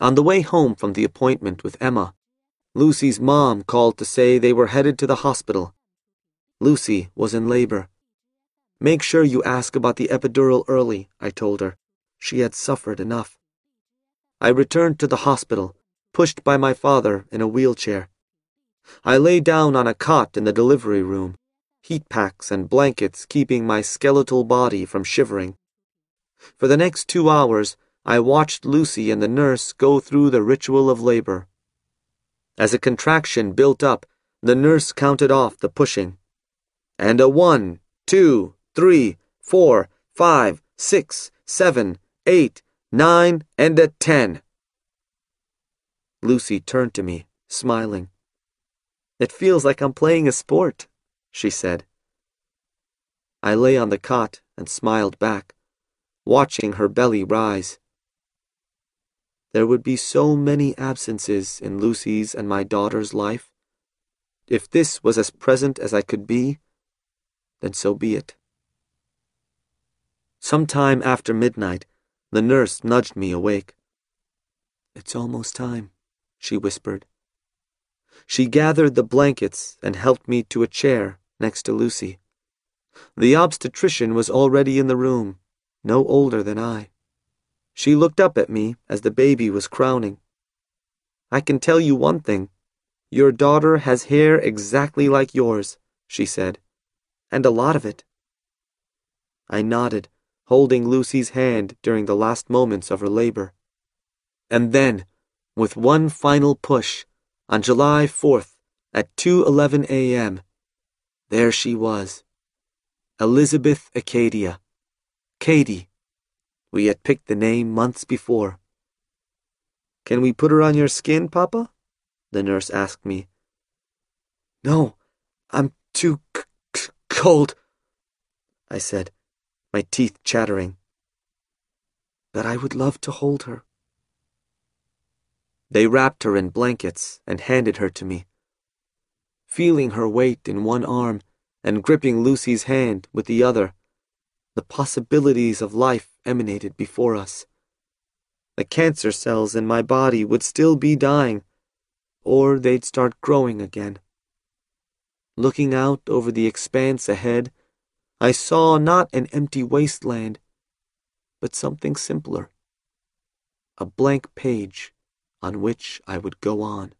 On the way home from the appointment with Emma, Lucy's mom called to say they were headed to the hospital. Lucy was in labor. Make sure you ask about the epidural early, I told her. She had suffered enough. I returned to the hospital, pushed by my father in a wheelchair. I lay down on a cot in the delivery room, heat packs and blankets keeping my skeletal body from shivering. For the next two hours, I watched Lucy and the nurse go through the ritual of labor. As a contraction built up, the nurse counted off the pushing. And a one, two, three, four, five, six, seven, eight, nine, and a ten. Lucy turned to me, smiling. It feels like I'm playing a sport, she said. I lay on the cot and smiled back, watching her belly rise. There would be so many absences in Lucy's and my daughter's life. If this was as present as I could be, then so be it. Some time after midnight, the nurse nudged me awake. It's almost time, she whispered. She gathered the blankets and helped me to a chair next to Lucy. The obstetrician was already in the room, no older than I. She looked up at me as the baby was crowning. I can tell you one thing. Your daughter has hair exactly like yours, she said, and a lot of it. I nodded, holding Lucy's hand during the last moments of her labor. And then, with one final push, on July 4th at 2:11 a.m., there she was. Elizabeth Acadia. Cady. We had picked the name months before. Can we put her on your skin, Papa? The nurse asked me. No, I'm too cold, I said, my teeth chattering. But I would love to hold her. They wrapped her in blankets and handed her to me. Feeling her weight in one arm and gripping Lucy's hand with the other, the possibilities of life emanated before us. The cancer cells in my body would still be dying, or they'd start growing again. Looking out over the expanse ahead, I saw not an empty wasteland, but something simpler. A blank page on which I would go on.